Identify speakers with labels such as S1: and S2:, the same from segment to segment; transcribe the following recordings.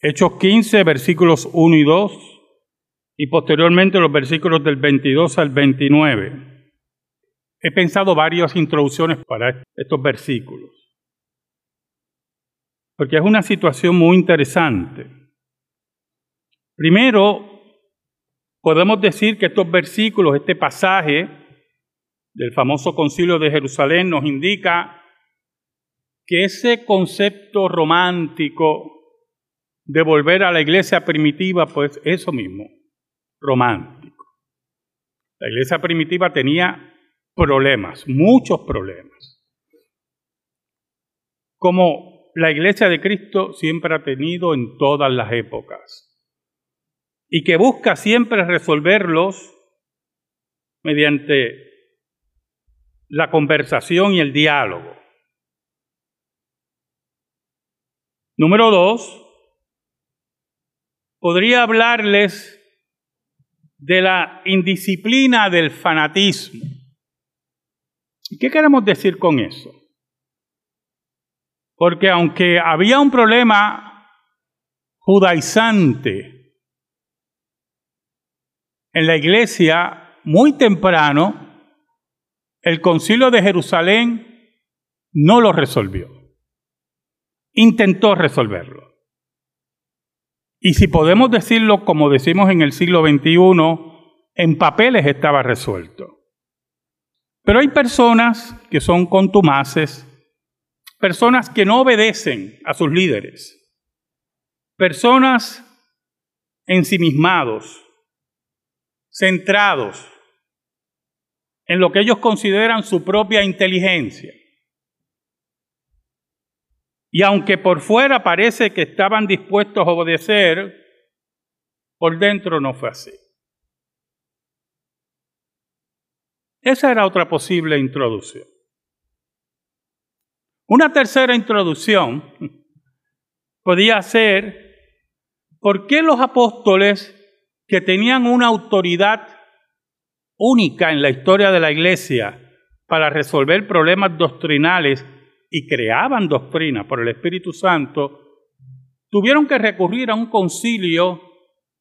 S1: Hechos 15, versículos 1 y 2, y posteriormente los versículos del 22 al 29. He pensado varias introducciones para estos versículos, porque es una situación muy interesante. Primero, podemos decir que estos versículos, este pasaje del famoso concilio de Jerusalén nos indica que ese concepto romántico de volver a la iglesia primitiva, pues eso mismo, romántico. La iglesia primitiva tenía problemas, muchos problemas. Como la iglesia de Cristo siempre ha tenido en todas las épocas. Y que busca siempre resolverlos mediante la conversación y el diálogo. Número dos, podría hablarles de la indisciplina del fanatismo. ¿Y qué queremos decir con eso? Porque aunque había un problema judaizante en la iglesia muy temprano, el concilio de Jerusalén no lo resolvió. Intentó resolverlo. Y si podemos decirlo como decimos en el siglo XXI, en papeles estaba resuelto. Pero hay personas que son contumaces, personas que no obedecen a sus líderes, personas ensimismados, centrados en lo que ellos consideran su propia inteligencia. Y aunque por fuera parece que estaban dispuestos a obedecer, por dentro no fue así. Esa era otra posible introducción. Una tercera introducción podía ser, ¿por qué los apóstoles que tenían una autoridad única en la historia de la iglesia para resolver problemas doctrinales y creaban doctrina por el Espíritu Santo, tuvieron que recurrir a un concilio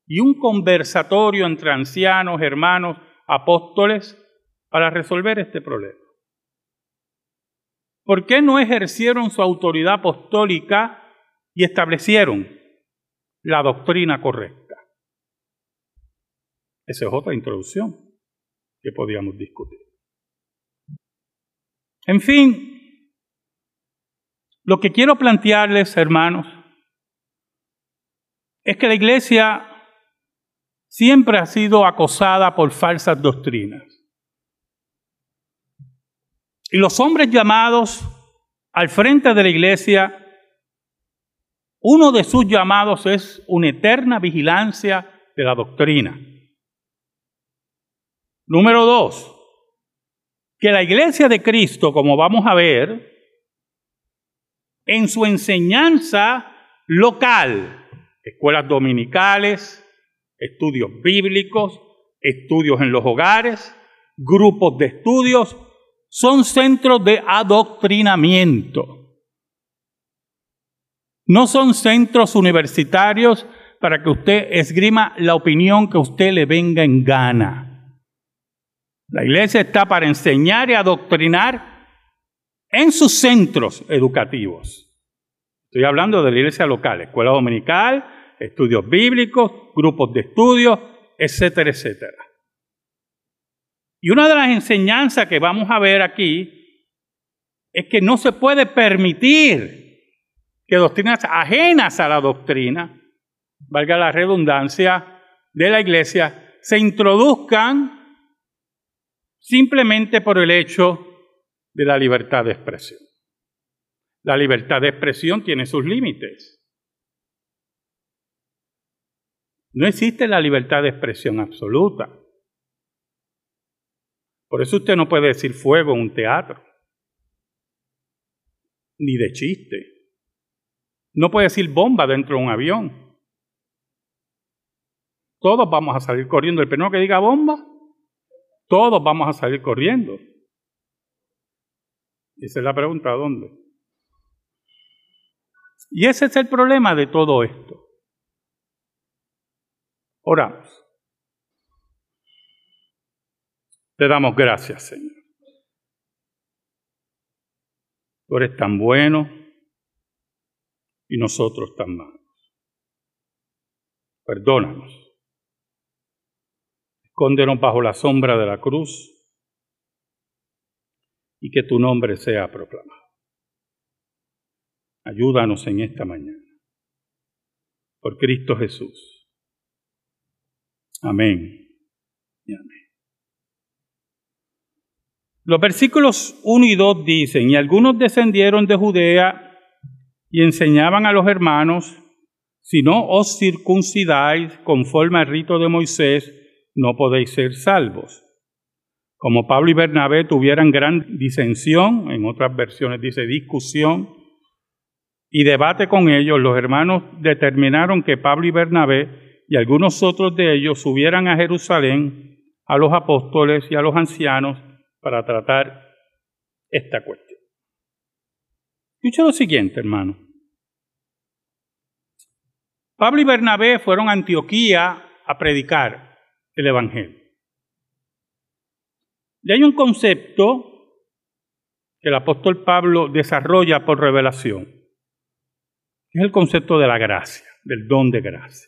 S1: y un conversatorio entre ancianos, hermanos, apóstoles, para resolver este problema. ¿Por qué no ejercieron su autoridad apostólica y establecieron la doctrina correcta? Esa es otra introducción que podíamos discutir. En fin, lo que quiero plantearles, hermanos, es que la iglesia siempre ha sido acosada por falsas doctrinas. Y los hombres llamados al frente de la iglesia, uno de sus llamados es una eterna vigilancia de la doctrina. Número dos, que la iglesia de Cristo, como vamos a ver, en su enseñanza local, escuelas dominicales, estudios bíblicos, estudios en los hogares, grupos de estudios, son centros de adoctrinamiento. No son centros universitarios para que usted esgrima la opinión que usted le venga en gana. La iglesia está para enseñar y adoctrinar en sus centros educativos. Estoy hablando de la iglesia local, escuela dominical, estudios bíblicos, grupos de estudios, etcétera, etcétera. Y una de las enseñanzas que vamos a ver aquí es que no se puede permitir que doctrinas ajenas a la doctrina, valga la redundancia, de la iglesia, se introduzcan simplemente por el hecho de la libertad de expresión. La libertad de expresión tiene sus límites. No existe la libertad de expresión absoluta. Por eso usted no puede decir fuego en un teatro, ni de chiste. No puede decir bomba dentro de un avión. Todos vamos a salir corriendo. El primero que diga bomba, todos vamos a salir corriendo. Esa es la pregunta, ¿dónde? Y ese es el problema de todo esto. Oramos. Te damos gracias, Señor. Tú eres tan bueno y nosotros tan malos. Perdónanos. Escóndenos bajo la sombra de la cruz y que tu nombre sea proclamado. Ayúdanos en esta mañana. Por Cristo Jesús. Amén y amén. Los versículos 1 y 2 dicen, y algunos descendieron de Judea y enseñaban a los hermanos, si no os circuncidáis conforme al rito de Moisés, no podéis ser salvos. Como Pablo y Bernabé tuvieran gran disensión, en otras versiones dice discusión, y debate con ellos, los hermanos determinaron que Pablo y Bernabé y algunos otros de ellos subieran a Jerusalén a los apóstoles y a los ancianos para tratar esta cuestión. Escucha lo siguiente, hermano. Pablo y Bernabé fueron a Antioquía a predicar el Evangelio. Y hay un concepto que el apóstol Pablo desarrolla por revelación, es el concepto de la gracia, del don de gracia,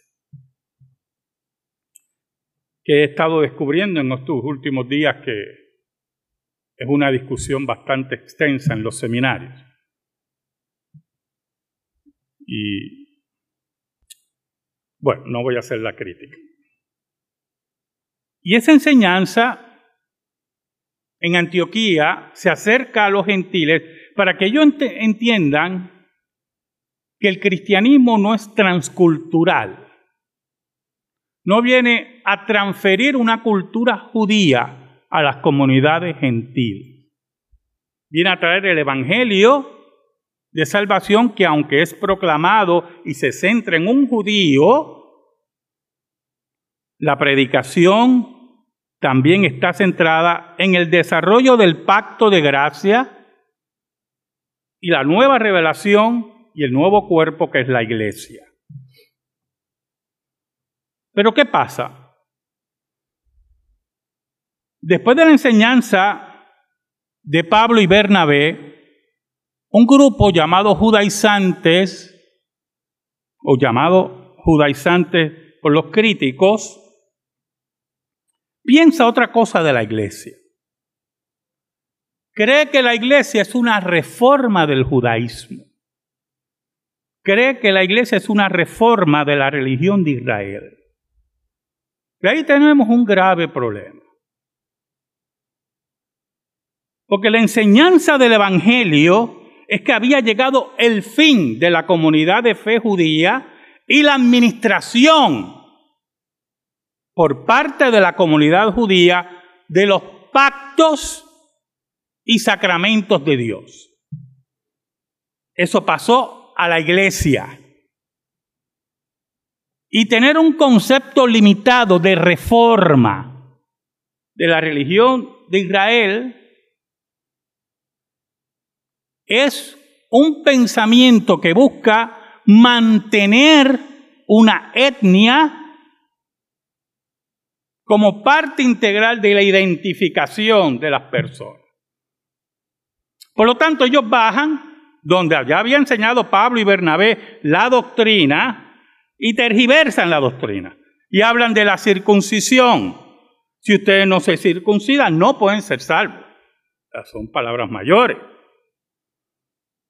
S1: que he estado descubriendo en estos últimos días que es una discusión bastante extensa en los seminarios. Y bueno, no voy a hacer la crítica. Y esa enseñanza en Antioquía se acerca a los gentiles para que ellos entiendan que el cristianismo no es transcultural. No viene a transferir una cultura judía a las comunidades gentiles. Viene a traer el Evangelio de salvación que aunque es proclamado y se centra en un judío, la predicación también está centrada en el desarrollo del pacto de gracia y la nueva revelación y el nuevo cuerpo que es la iglesia. Pero ¿qué pasa? Después de la enseñanza de Pablo y Bernabé, un grupo llamado judaizantes, o llamado judaizantes por los críticos, piensa otra cosa de la iglesia. Cree que la iglesia es una reforma del judaísmo. Cree que la iglesia es una reforma de la religión de Israel. Y ahí tenemos un grave problema. Porque la enseñanza del Evangelio es que había llegado el fin de la comunidad de fe judía y la administración por parte de la comunidad judía de los pactos y sacramentos de Dios. Eso pasó a la iglesia. Y tener un concepto limitado de reforma de la religión de Israel es un pensamiento que busca mantener una etnia como parte integral de la identificación de las personas. Por lo tanto, ellos bajan donde ya había enseñado Pablo y Bernabé la doctrina y tergiversan la doctrina y hablan de la circuncisión. Si ustedes no se circuncidan, no pueden ser salvos. Son palabras mayores.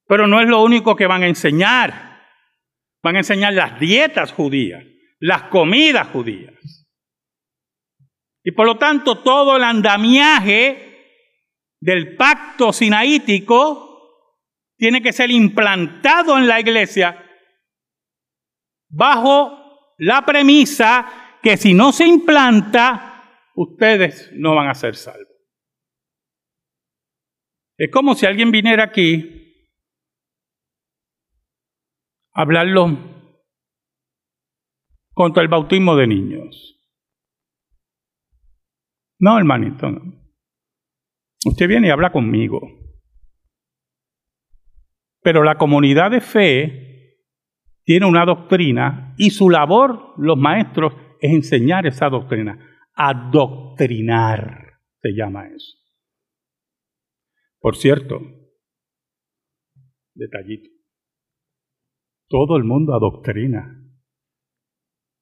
S1: Pero no es lo único que van a enseñar. Van a enseñar las dietas judías, las comidas judías. Y por lo tanto todo el andamiaje del pacto sinaítico tiene que ser implantado en la iglesia bajo la premisa que si no se implanta, ustedes no van a ser salvos. Es como si alguien viniera aquí hablarlo contra el bautismo de niños. No, hermanito, no. Usted viene y habla conmigo. Pero la comunidad de fe tiene una doctrina y su labor, los maestros, es enseñar esa doctrina. Adoctrinar se llama eso. Por cierto, detallito, todo el mundo adoctrina.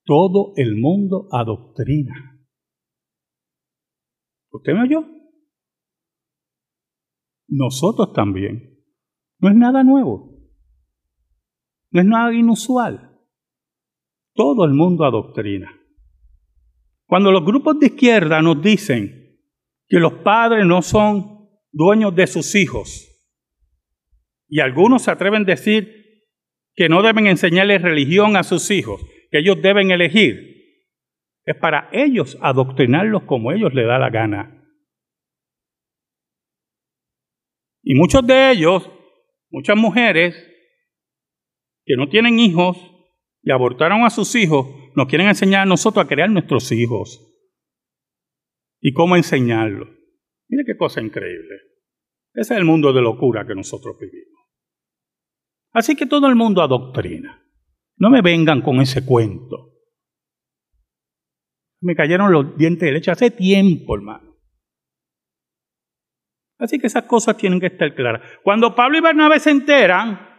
S1: Todo el mundo adoctrina. ¿Usted me oyó? Nosotros también. No es nada nuevo. No es nada inusual. Todo el mundo adoctrina. Cuando los grupos de izquierda nos dicen que los padres no son dueños de sus hijos, y algunos se atreven a decir que no deben enseñarle religión a sus hijos, que ellos deben elegir, es para ellos adoctrinarlos como ellos les da la gana. Y muchos de ellos, muchas mujeres, que no tienen hijos y abortaron a sus hijos, nos quieren enseñar a nosotros a crear nuestros hijos. ¿Y cómo enseñarlos? Mire qué cosa increíble. Ese es el mundo de locura que nosotros vivimos. Así que todo el mundo adoctrina. No me vengan con ese cuento. Me cayeron los dientes de leche hace tiempo, hermano. Así que esas cosas tienen que estar claras. Cuando Pablo y Bernabé se enteran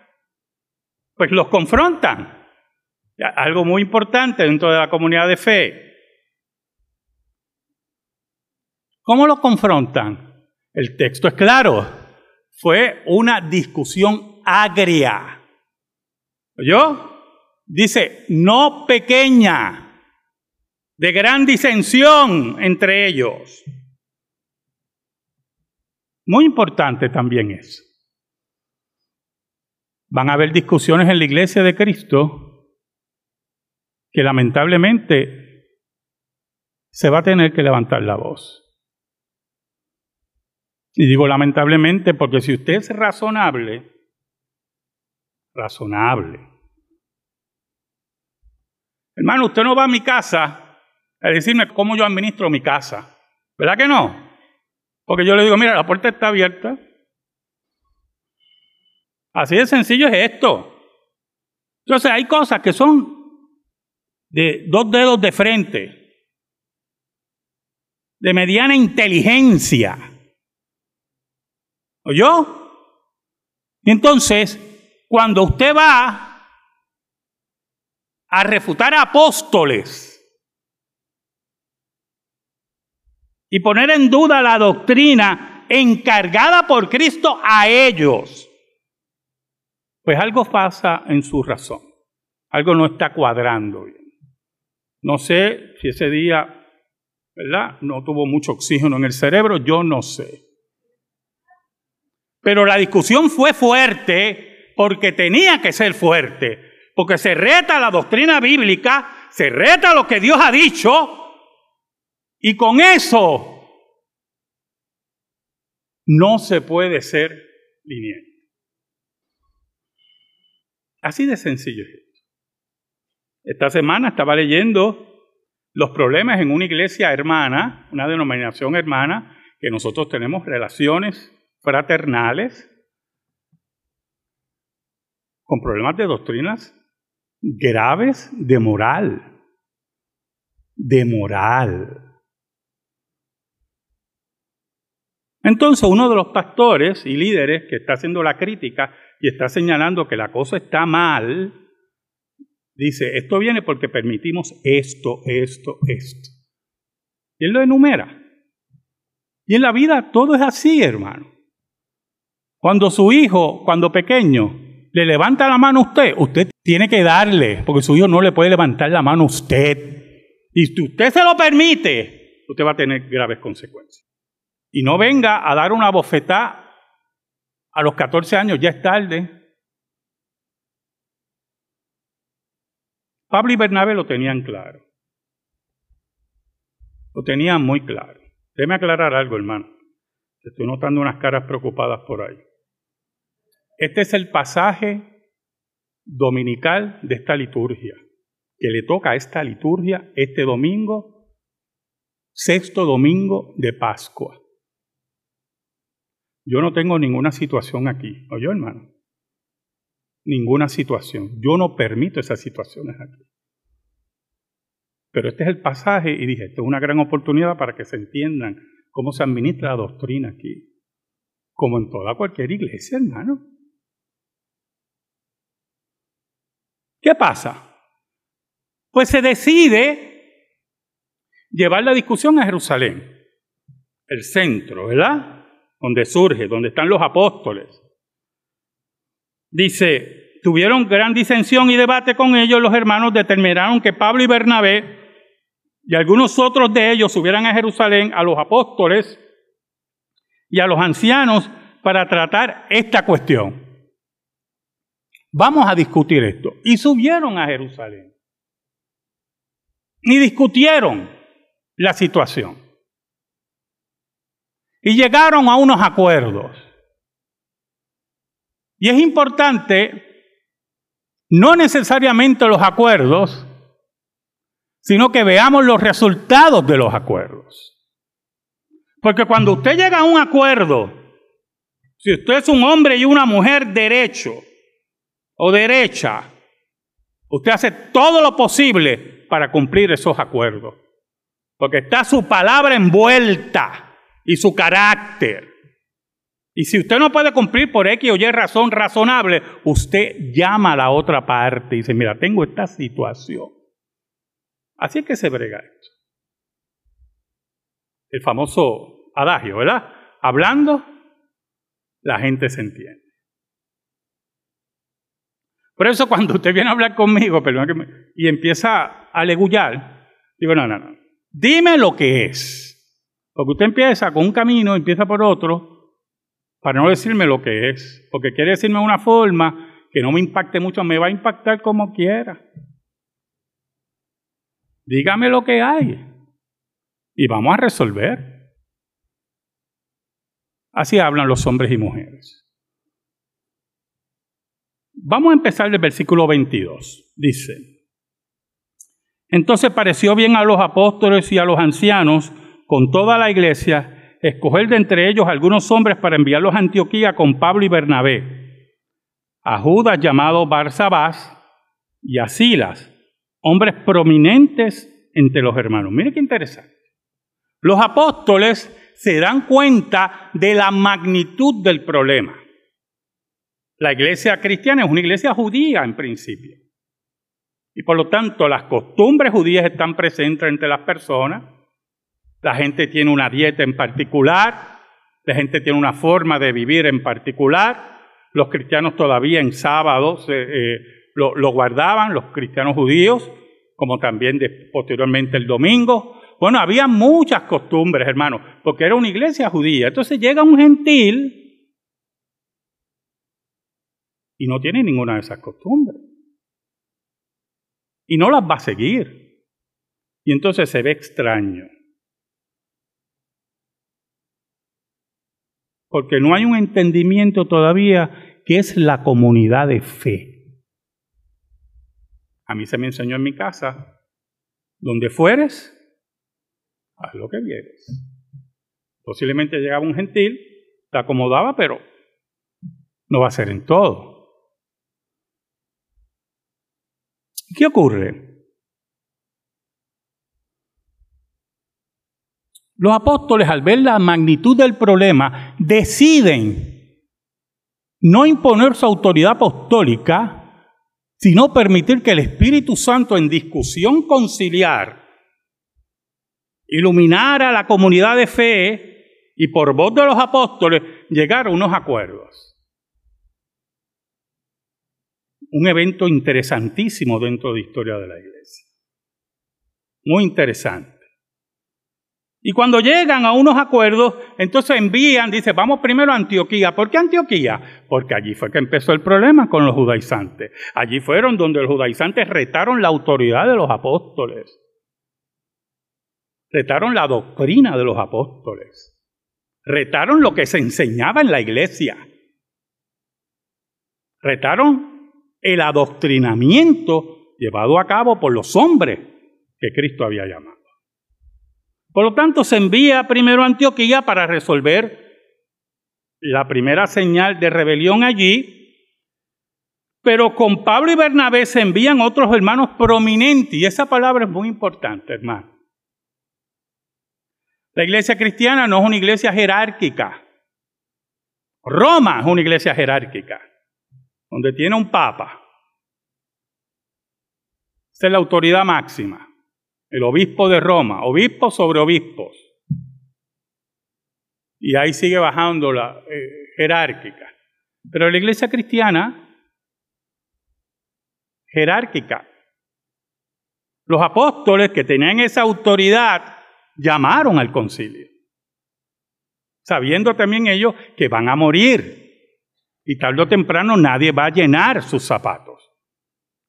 S1: pues los confrontan. Algo muy importante dentro de la comunidad de fe. ¿Cómo los confrontan? El texto es claro. Fue una discusión agria. ¿Oyó? Dice, no pequeña, de gran disensión entre ellos. Muy importante también eso. Van a haber discusiones en la iglesia de Cristo que lamentablemente se va a tener que levantar la voz. Y digo lamentablemente porque si usted es razonable, razonable. Hermano, usted no va a mi casa a decirme cómo yo administro mi casa. ¿Verdad que no? Porque yo le digo, mira, la puerta está abierta, Así de sencillo es esto. Entonces hay cosas que son de dos dedos de frente, de mediana inteligencia. ¿Oyó? Y entonces, cuando usted va a refutar apóstoles y poner en duda la doctrina encargada por Cristo a ellos, pues algo pasa en su razón, algo no está cuadrando bien. No sé si ese día, ¿verdad? No tuvo mucho oxígeno en el cerebro, yo no sé. Pero la discusión fue fuerte porque tenía que ser fuerte, porque se reta la doctrina bíblica, se reta lo que Dios ha dicho, y con eso no se puede ser lineal. Así de sencillo. Esta semana estaba leyendo los problemas en una iglesia hermana, una denominación hermana, que nosotros tenemos relaciones fraternales con problemas de doctrinas graves de moral, de moral. Entonces uno de los pastores y líderes que está haciendo la crítica y está señalando que la cosa está mal, dice, esto viene porque permitimos esto, esto, esto. Y él lo enumera. Y en la vida todo es así, hermano. Cuando su hijo, cuando pequeño, le levanta la mano a usted, usted tiene que darle, porque su hijo no le puede levantar la mano a usted. Y si usted se lo permite, usted va a tener graves consecuencias. Y no venga a dar una bofetada a los 14 años ya es tarde. Pablo y Bernabé lo tenían claro. Lo tenían muy claro. Déjeme aclarar algo, hermano. Estoy notando unas caras preocupadas por ahí. Este es el pasaje dominical de esta liturgia, que le toca a esta liturgia este domingo, sexto domingo de Pascua. Yo no tengo ninguna situación aquí. ¿Oyó, hermano? Ninguna situación. Yo no permito esas situaciones aquí. Pero este es el pasaje y dije, esto es una gran oportunidad para que se entiendan cómo se administra la doctrina aquí. Como en toda cualquier iglesia, hermano. ¿Qué pasa? Pues se decide llevar la discusión a Jerusalén, el centro, ¿verdad? Donde surge, donde están los apóstoles. Dice, tuvieron gran disensión y debate con ellos, los hermanos determinaron que Pablo y Bernabé y algunos otros de ellos subieran a Jerusalén a los apóstoles y a los ancianos para tratar esta cuestión. Vamos a discutir esto. Y subieron a Jerusalén. Y discutieron la situación. Y llegaron a unos acuerdos. Y es importante, no necesariamente los acuerdos, sino que veamos los resultados de los acuerdos. Porque cuando usted llega a un acuerdo, si usted es un hombre y una mujer derecho o derecha, usted hace todo lo posible para cumplir esos acuerdos. Porque está su palabra envuelta y su carácter. Y si usted no puede cumplir por X o Y razón razonable, usted llama a la otra parte y dice, mira, tengo esta situación. Así es que se brega esto. El famoso adagio, ¿verdad? Hablando, la gente se entiende. Por eso cuando usted viene a hablar conmigo y empieza a alegullar, digo, no, no, no. Dime lo que es. Porque usted empieza con un camino, empieza por otro, para no decirme lo que es. Porque quiere decirme una forma que no me impacte mucho, me va a impactar como quiera. Dígame lo que hay y vamos a resolver. Así hablan los hombres y mujeres. Vamos a empezar del versículo 22. Dice, entonces pareció bien a los apóstoles y a los ancianos con toda la iglesia escoger de entre ellos algunos hombres para enviarlos a Antioquía con Pablo y Bernabé, a Judas llamado Barsabás y a Silas hombres prominentes entre los hermanos. Mire qué interesante. Los apóstoles se dan cuenta de la magnitud del problema. La iglesia cristiana es una iglesia judía en principio. Y por lo tanto las costumbres judías están presentes entre las personas. La gente tiene una dieta en particular. La gente tiene una forma de vivir en particular. Los cristianos todavía en sábados eh, eh, lo, guardaban los cristianos judíos, como también posteriormente el domingo. Bueno, había muchas costumbres, hermanos, porque era una iglesia judía. Entonces llega un gentil y no tiene ninguna de esas costumbres. Y no las va a seguir. Y entonces se ve extraño. Porque no hay un entendimiento todavía que es la comunidad de fe. A mí se me enseñó en mi casa, donde fueres, haz lo que vieres. Posiblemente llegaba un gentil, te acomodaba, pero no va a ser en todo. ¿Qué ocurre? Los apóstoles, al ver la magnitud del problema, deciden no imponer su autoridad apostólica, sino permitir que el Espíritu Santo en discusión conciliar iluminara la comunidad de fe y por voz de los apóstoles llegar a unos acuerdos. Un evento interesantísimo dentro de la historia de la iglesia. Muy interesante. Y cuando llegan a unos acuerdos, entonces envían, dice, vamos primero a Antioquía. ¿Por qué Antioquía? Porque allí fue que empezó el problema con los judaizantes. Allí fueron donde los judaizantes retaron la autoridad de los apóstoles. Retaron la doctrina de los apóstoles. Retaron lo que se enseñaba en la iglesia. Retaron el adoctrinamiento llevado a cabo por los hombres que Cristo había llamado. Por lo tanto, se envía primero a Antioquía para resolver la primera señal de rebelión allí, Pero con Pablo y Bernabé se envían otros hermanos prominentes, y esa palabra es muy importante, hermano. La iglesia cristiana no es una iglesia jerárquica. Roma es una iglesia jerárquica, donde tiene un papa. Esa es la autoridad máxima. El obispo de Roma, obispo sobre obispos. Y ahí sigue bajando la eh, jerárquica. Pero la iglesia cristiana, jerárquica. Los apóstoles que tenían esa autoridad llamaron al concilio, sabiendo también ellos que van a morir y tarde o temprano nadie va a llenar sus zapatos.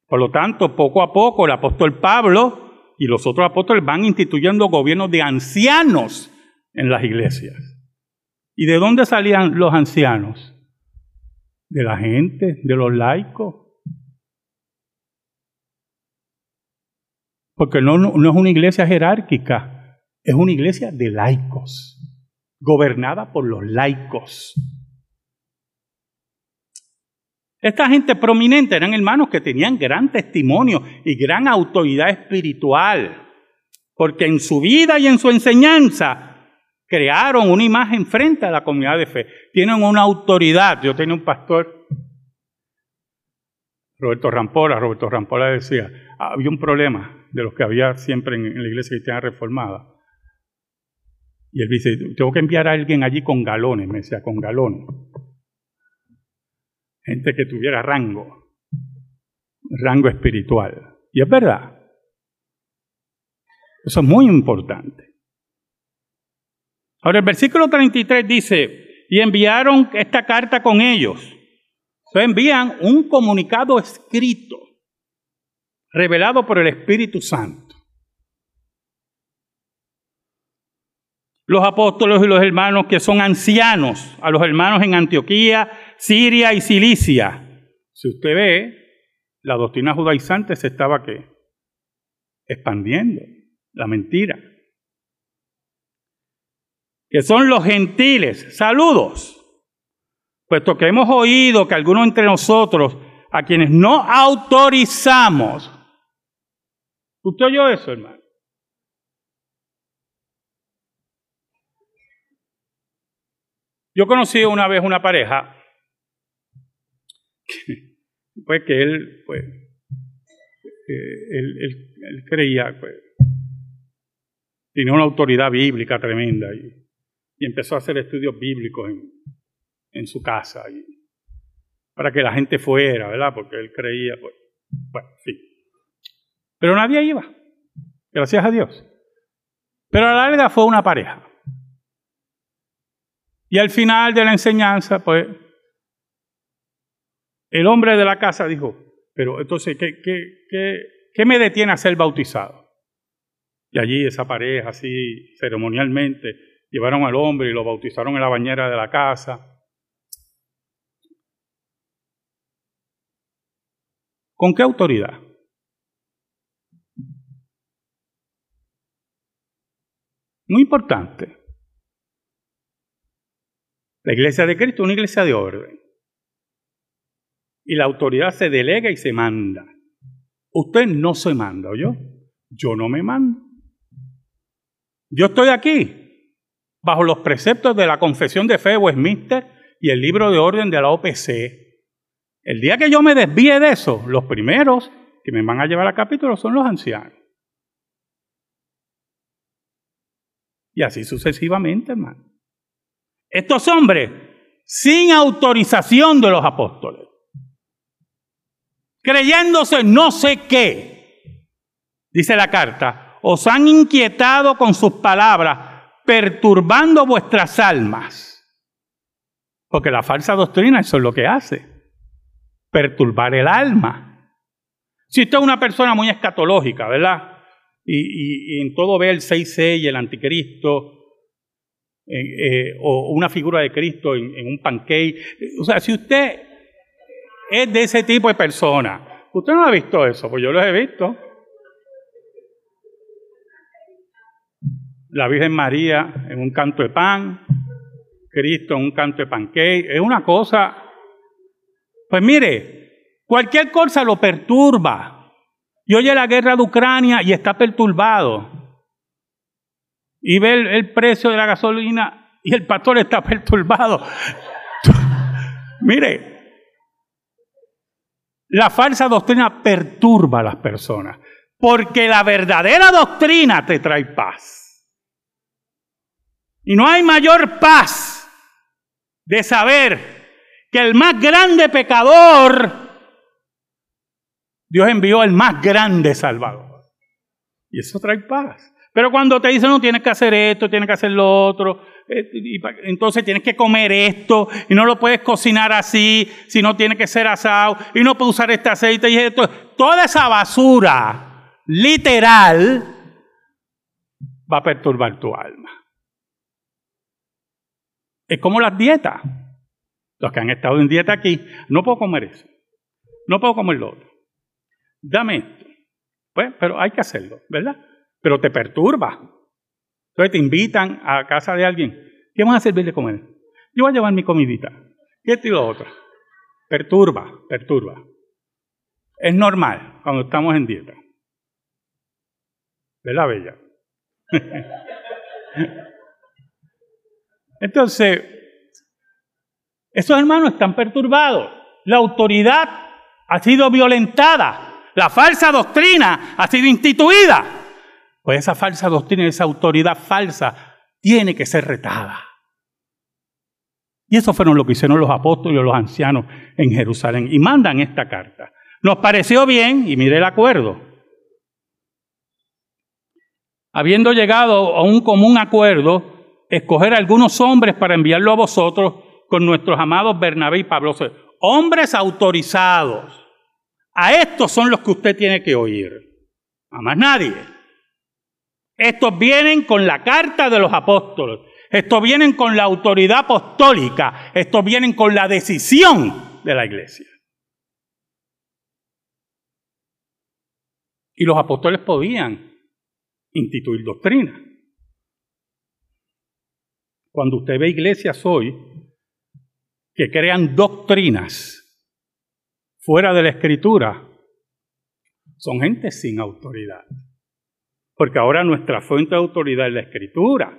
S1: Por lo tanto, poco a poco el apóstol Pablo y los otros apóstoles van instituyendo gobiernos de ancianos en las iglesias. ¿Y de dónde salían los ancianos? De la gente, de los laicos. Porque no, no es una iglesia jerárquica, es una iglesia de laicos, gobernada por los laicos. Esta gente prominente eran hermanos que tenían gran testimonio y gran autoridad espiritual, porque en su vida y en su enseñanza crearon una imagen frente a la comunidad de fe. Tienen una autoridad. Yo tenía un pastor, Roberto Rampola, Roberto Rampola decía, había un problema de los que había siempre en, la iglesia cristiana reformada y él dice, tengo que enviar a alguien allí con galones, me decía, con galones. Gente que tuviera rango, rango espiritual. Y es verdad. Eso es muy importante. Ahora el versículo 33 dice, y enviaron esta carta con ellos. Entonces envían un comunicado escrito, revelado por el Espíritu Santo. los apóstoles y los hermanos que son ancianos, a los hermanos en Antioquía, Siria y Cilicia. Si usted ve, la doctrina judaizante se estaba ¿qué? expandiendo, la mentira. Que son los gentiles. Saludos. Puesto que hemos oído que algunos entre nosotros, a quienes no autorizamos, ¿usted oyó eso, hermano? Yo conocí una vez una pareja, pues que él, pues, él, creía, pues, tenía una autoridad bíblica tremenda y, empezó a hacer estudios bíblicos en, su casa para que la gente fuera, ¿verdad? Porque él creía, pues, bueno, sí. Pero nadie iba, gracias a Dios. Pero la larga fue una pareja. Y al final de la enseñanza, pues, el hombre de la casa dijo, pero entonces, ¿qué, qué, me detiene a ser bautizado? Y allí esa pareja, así ceremonialmente, llevaron al hombre y lo bautizaron en la bañera de la casa. ¿Con qué autoridad? Muy importante. La iglesia de Cristo es una iglesia de orden. Y la autoridad se delega y se manda. Usted no se manda, yo. Yo no me mando. Yo estoy aquí bajo los preceptos de la Confesión de Fe de Westminster y el libro de orden de la OPC. El día que yo me desvíe de eso, los primeros que me van a llevar a capítulo son los ancianos. Y así sucesivamente, hermano. Estos hombres, sin autorización de los apóstoles, creyéndose no sé qué, dice la carta, os han inquietado con sus palabras, perturbando vuestras almas. Porque la falsa doctrina eso es lo que hace, perturbar el alma. Si usted es una persona muy escatológica, ¿verdad? Y, en todo ve el 6 y el anticristo, eh, o una figura de Cristo en, un pancake. O sea, si usted es de ese tipo de persona, usted no ha visto eso, pues yo lo he visto. La Virgen María en un canto de pan, Cristo en un canto de pancake, es una cosa. Pues mire, Cualquier cosa lo perturba. Y oye la guerra de Ucrania y está perturbado. Y ve el, precio de la gasolina y el pastor está perturbado. Mire, la falsa doctrina perturba a las personas, porque la verdadera doctrina te trae paz. Y no hay mayor paz de saber que el más grande pecador, Dios envió el más grande Salvador. Y eso trae paz. Pero cuando te dicen, no, tienes que hacer esto, tienes que hacer lo otro, entonces tienes que comer esto, y no lo puedes cocinar así, si no tiene que ser asado, y no puedes usar este aceite y esto. Toda esa basura literal va a perturbar tu alma. Es como las dietas. Los que han estado en dieta aquí, no puedo comer eso. No puedo comer lo otro. Dame esto. Pues, pero hay que hacerlo, ¿verdad? Pero te perturba. Entonces te invitan a casa de alguien. ¿Qué vamos a servir de comer? Yo voy a llevar mi comidita. Y esto y lo otro. Perturba, perturba. Es normal cuando estamos en dieta. ¿Verdad, Bella? Entonces, esos hermanos están perturbados. La autoridad ha sido violentada. La falsa doctrina ha sido instituida. Pues esa falsa doctrina, esa autoridad falsa, tiene que ser retada. Y eso fueron lo que hicieron los apóstoles los ancianos en Jerusalén. Y mandan esta carta. Nos pareció bien, y mire el acuerdo. Habiendo llegado a un común acuerdo, escoger algunos hombres para enviarlo a vosotros con nuestros amados Bernabé y Pablo. Hombres autorizados. A estos son los que usted tiene que oír. A más nadie. Estos vienen con la carta de los apóstoles. Estos vienen con la autoridad apostólica. Estos vienen con la decisión de la iglesia. Y los apóstoles podían instituir doctrina. Cuando usted ve iglesias hoy que crean doctrinas fuera de la escritura, son gente sin autoridad. Porque ahora nuestra fuente de autoridad es la escritura.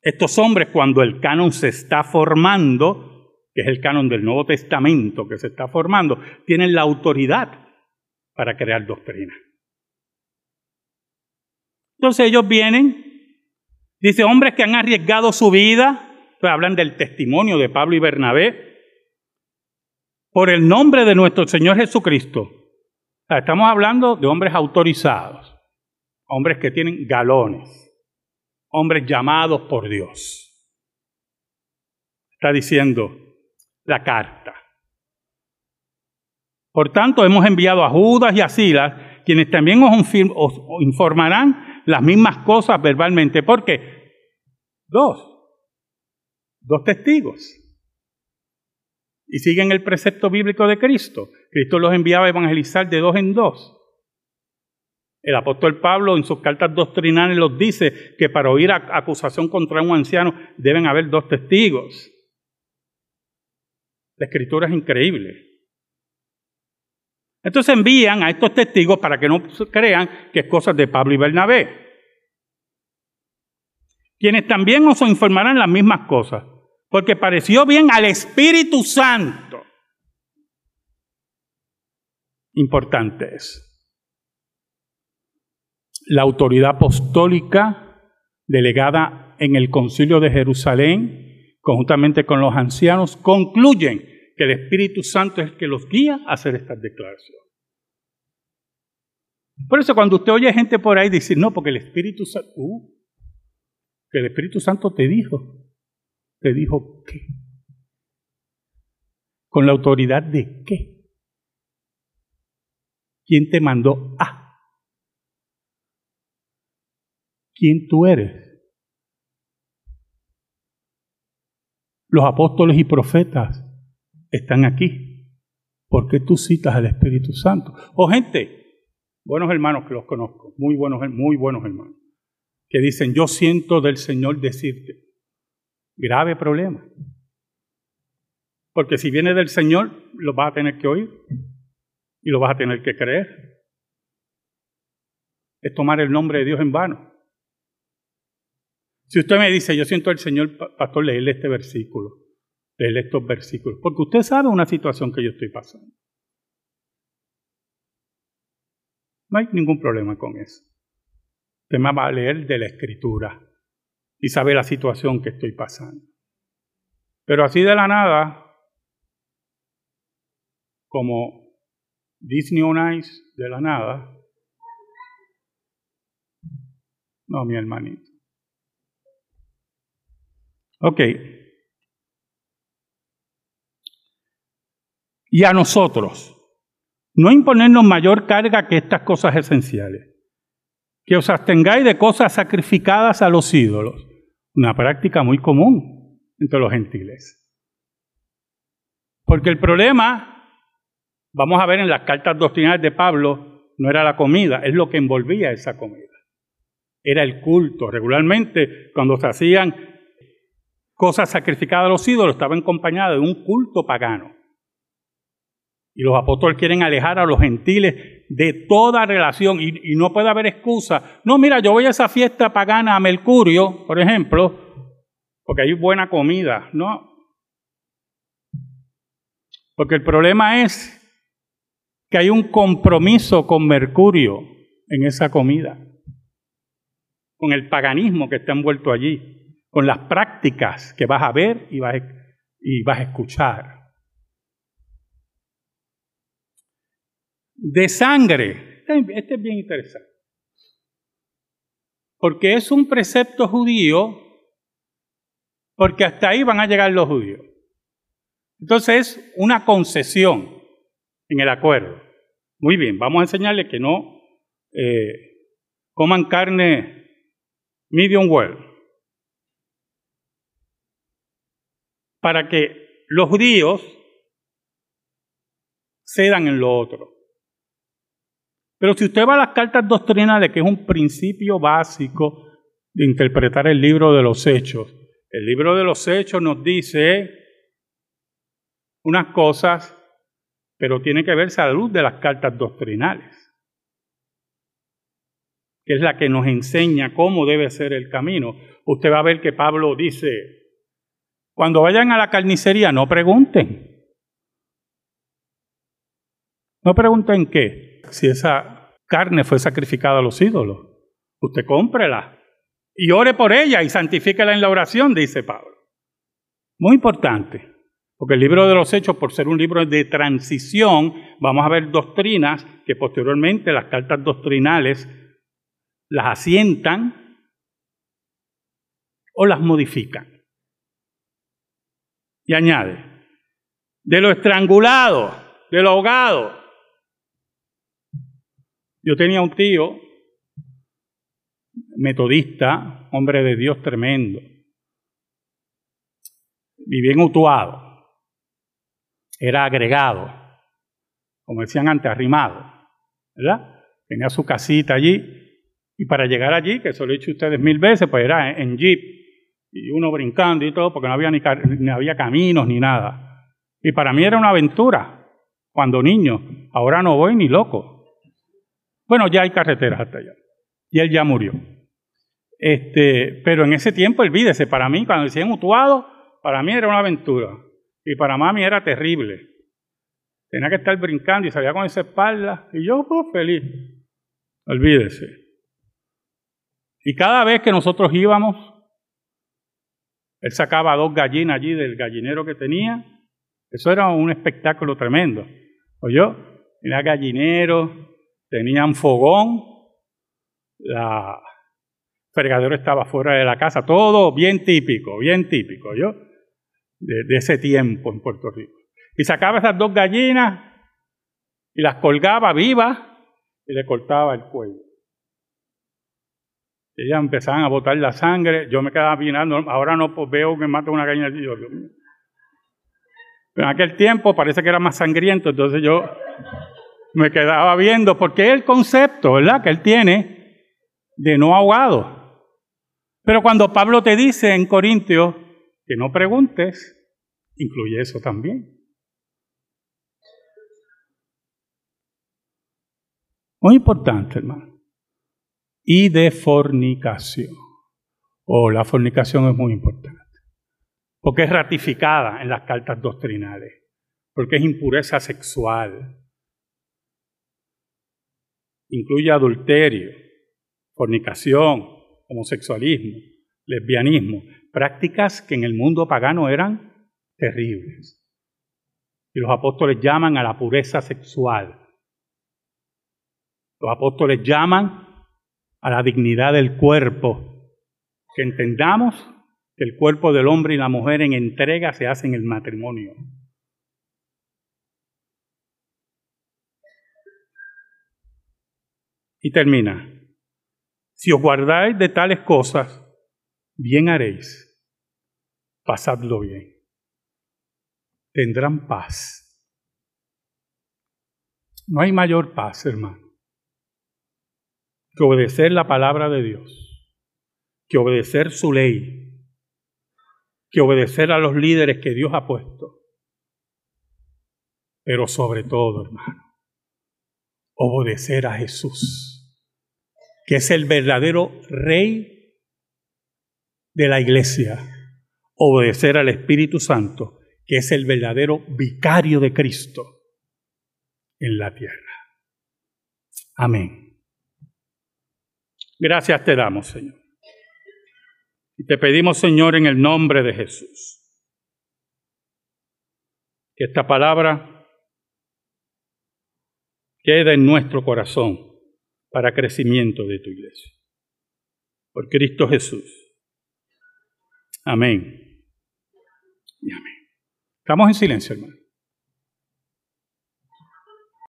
S1: Estos hombres, cuando el canon se está formando, que es el canon del Nuevo Testamento que se está formando, tienen la autoridad para crear doctrina. Entonces ellos vienen Dice, hombres que han arriesgado su vida, hablan del testimonio de Pablo y Bernabé, por el nombre de nuestro Señor Jesucristo. Estamos hablando de hombres autorizados, hombres que tienen galones, hombres llamados por Dios. Está diciendo la carta. Por tanto, hemos enviado a Judas y a Silas, quienes también os, informarán las mismas cosas verbalmente. ¿Por qué? Dos. Dos testigos. Y siguen el precepto bíblico de Cristo. Cristo los enviaba a evangelizar de dos en dos. El apóstol Pablo en sus cartas doctrinales los dice que para oír acusación contra un anciano deben haber dos testigos. La escritura es increíble. Entonces envían a estos testigos para que no crean que es cosa de Pablo y Bernabé. Quienes también os informarán las mismas cosas, porque pareció bien al Espíritu Santo. Importante es. La autoridad apostólica delegada en el concilio de Jerusalén, conjuntamente con los ancianos, concluyen que el Espíritu Santo es el que los guía a hacer estas declaraciones. Por eso cuando usted oye gente por ahí decir, no, porque el Espíritu Santo, uh, que el Espíritu Santo te dijo, te dijo qué. ¿Con la autoridad de qué? ¿Quién te mandó a? ¿Quién tú eres? Los apóstoles y profetas están aquí. ¿Por qué tú citas al Espíritu Santo? O oh, gente, buenos hermanos que los conozco, muy buenos, muy buenos hermanos, que dicen, yo siento del Señor decirte, grave problema. Porque si viene del Señor, lo vas a tener que oír y lo vas a tener que creer. Es tomar el nombre de Dios en vano. Si usted me dice, yo siento al Señor, pastor, leerle este versículo, leerle estos versículos, porque usted sabe una situación que yo estoy pasando. No hay ningún problema con eso. Usted me va a leer de la escritura y sabe la situación que estoy pasando. Pero así de la nada, como Disney on Ice de la nada, no, mi hermanito. Ok. Y a nosotros, no imponernos mayor carga que estas cosas esenciales. Que os abstengáis de cosas sacrificadas a los ídolos. Una práctica muy común entre los gentiles. Porque el problema, vamos a ver en las cartas doctrinales de Pablo, no era la comida, es lo que envolvía esa comida. Era el culto. Regularmente, cuando se hacían cosas sacrificadas a los ídolos, estaba acompañada de un culto pagano. Y los apóstoles quieren alejar a los gentiles de toda relación y, no puede haber excusa. No, mira, yo voy a esa fiesta pagana a Mercurio, por ejemplo, porque hay buena comida. No. Porque el problema es que hay un compromiso con Mercurio en esa comida, con el paganismo que está envuelto allí, con las prácticas que vas a ver y vas y vas a escuchar. de sangre. Este es bien interesante. Porque es un precepto judío, porque hasta ahí van a llegar los judíos. Entonces es una concesión en el acuerdo. Muy bien, vamos a enseñarles que no eh, coman carne medium well. Para que los judíos cedan en lo otro. Pero si usted va a las cartas doctrinales, que es un principio básico de interpretar el libro de los hechos, el libro de los hechos nos dice unas cosas, pero tiene que verse a la luz de las cartas doctrinales, que es la que nos enseña cómo debe ser el camino. Usted va a ver que Pablo dice, cuando vayan a la carnicería, no pregunten. No pregunten qué, si esa carne fue sacrificada a los ídolos. Usted cómprela y ore por ella y santifíquela en la oración, dice Pablo. Muy importante, porque el libro de los Hechos, por ser un libro de transición, vamos a ver doctrinas que posteriormente las cartas doctrinales las asientan o las modifican. Y añade, de lo estrangulado, de lo ahogado, yo tenía un tío, metodista, hombre de Dios tremendo. Vivía en Utuado. Era agregado, como decían antes, arrimado. ¿Verdad? Tenía su casita allí. Y para llegar allí, que eso lo he dicho ustedes mil veces, pues era en jeep. Y uno brincando y todo, porque no había, ni, ni había caminos ni nada. Y para mí era una aventura cuando niño. Ahora no voy ni loco. Bueno, ya hay carreteras hasta allá. Y él ya murió. Este, pero en ese tiempo, olvídese, para mí, cuando decían mutuado, para mí era una aventura. Y para mami era terrible. Tenía que estar brincando y salía con esa espalda. Y yo, pues, feliz. Olvídese. Y cada vez que nosotros íbamos, él sacaba dos gallinas allí del gallinero que tenía. Eso era un espectáculo tremendo. ¿Oyó? Era gallinero, tenían fogón, la fregadero estaba fuera de la casa, todo bien típico, bien típico, De, ese tiempo en Puerto Rico. Y sacaba esas dos gallinas y las colgaba vivas y le cortaba el cuello. Ellas empezaban a botar la sangre, yo me quedaba mirando, ahora no pues, veo que mata una gallina, yo, Pero en aquel tiempo parece que era más sangriento, entonces yo me quedaba viendo, porque es el concepto, ¿verdad?, que él tiene de no ahogado. Pero cuando Pablo te dice en Corintios que no preguntes, incluye eso también. Muy importante, hermano. Y de fornicación. O oh, la fornicación es muy importante. Porque es ratificada en las cartas doctrinales. Porque es impureza sexual. Incluye adulterio, fornicación, homosexualismo, lesbianismo. Prácticas que en el mundo pagano eran terribles. Y los apóstoles llaman a la pureza sexual los apóstoles llaman a la dignidad del cuerpo, que entendamos que el cuerpo del hombre y la mujer en entrega se hace en el matrimonio. Y termina, si os guardáis de tales cosas, bien haréis, pasadlo bien, tendrán paz. No hay mayor paz, hermano que obedecer la palabra de Dios, que obedecer su ley, que obedecer a los líderes que Dios ha puesto. Pero sobre todo, hermano, obedecer a Jesús, que es el verdadero rey de la iglesia. Obedecer al Espíritu Santo, que es el verdadero vicario de Cristo en la tierra. Amén. Gracias te damos, Señor. Y te pedimos, Señor, en el nombre de Jesús, que esta palabra quede en nuestro corazón para crecimiento de tu iglesia. Por Cristo Jesús. Amén. Y amén. Estamos en silencio, hermano.